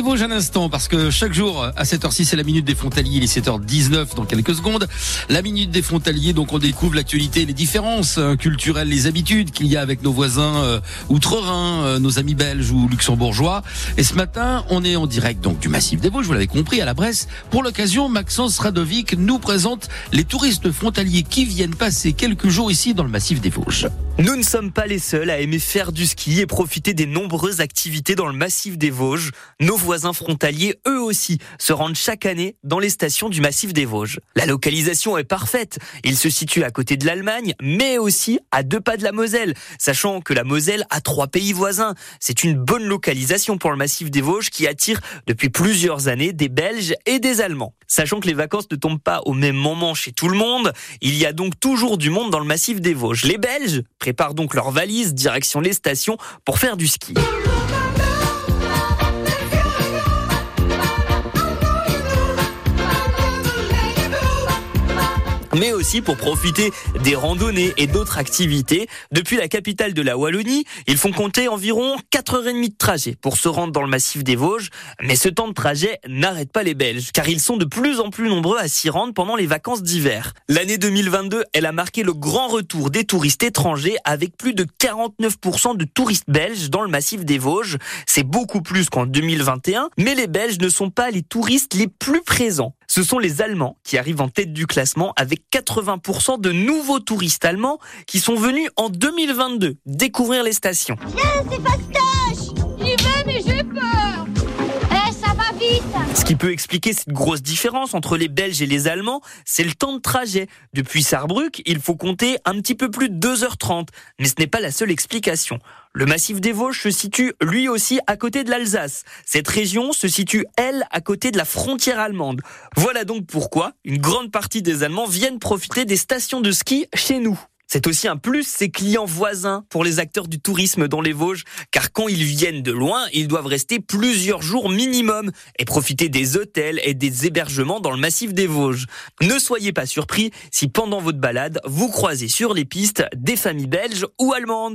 des Vosges un instant, parce que chaque jour, à cette heure-ci, c'est la Minute des Frontaliers, il est 7h19 dans quelques secondes. La Minute des Frontaliers, donc on découvre l'actualité, les différences euh, culturelles, les habitudes qu'il y a avec nos voisins euh, outre-Rhin, euh, nos amis belges ou luxembourgeois. Et ce matin, on est en direct donc du Massif des Vosges, vous l'avez compris, à la Bresse. Pour l'occasion, Maxence Radovic nous présente les touristes frontaliers qui viennent passer quelques jours ici dans le Massif des Vosges. Nous ne sommes pas les seuls à aimer faire du ski et profiter des nombreuses activités dans le massif des Vosges. Nos voisins frontaliers, eux aussi, se rendent chaque année dans les stations du massif des Vosges. La localisation est parfaite. Il se situe à côté de l'Allemagne, mais aussi à deux pas de la Moselle, sachant que la Moselle a trois pays voisins. C'est une bonne localisation pour le massif des Vosges qui attire depuis plusieurs années des Belges et des Allemands. Sachant que les vacances ne tombent pas au même moment chez tout le monde, il y a donc toujours du monde dans le massif des Vosges. Les Belges préparent donc leurs valises direction les stations pour faire du ski. Mais aussi pour profiter des randonnées et d'autres activités. Depuis la capitale de la Wallonie, ils font compter environ 4h30 de trajet pour se rendre dans le massif des Vosges. Mais ce temps de trajet n'arrête pas les Belges, car ils sont de plus en plus nombreux à s'y rendre pendant les vacances d'hiver. L'année 2022, elle a marqué le grand retour des touristes étrangers avec plus de 49% de touristes belges dans le massif des Vosges. C'est beaucoup plus qu'en 2021, mais les Belges ne sont pas les touristes les plus présents. Ce sont les Allemands qui arrivent en tête du classement avec 80% de nouveaux touristes allemands qui sont venus en 2022 découvrir les stations. Viens, c'est J'y vais, mais j'ai peur qui peut expliquer cette grosse différence entre les Belges et les Allemands, c'est le temps de trajet. Depuis Sarrebruck, il faut compter un petit peu plus de 2h30. Mais ce n'est pas la seule explication. Le massif des Vosges se situe lui aussi à côté de l'Alsace. Cette région se situe, elle, à côté de la frontière allemande. Voilà donc pourquoi une grande partie des Allemands viennent profiter des stations de ski chez nous. C'est aussi un plus, ces clients voisins pour les acteurs du tourisme dans les Vosges, car quand ils viennent de loin, ils doivent rester plusieurs jours minimum et profiter des hôtels et des hébergements dans le massif des Vosges. Ne soyez pas surpris si pendant votre balade, vous croisez sur les pistes des familles belges ou allemandes.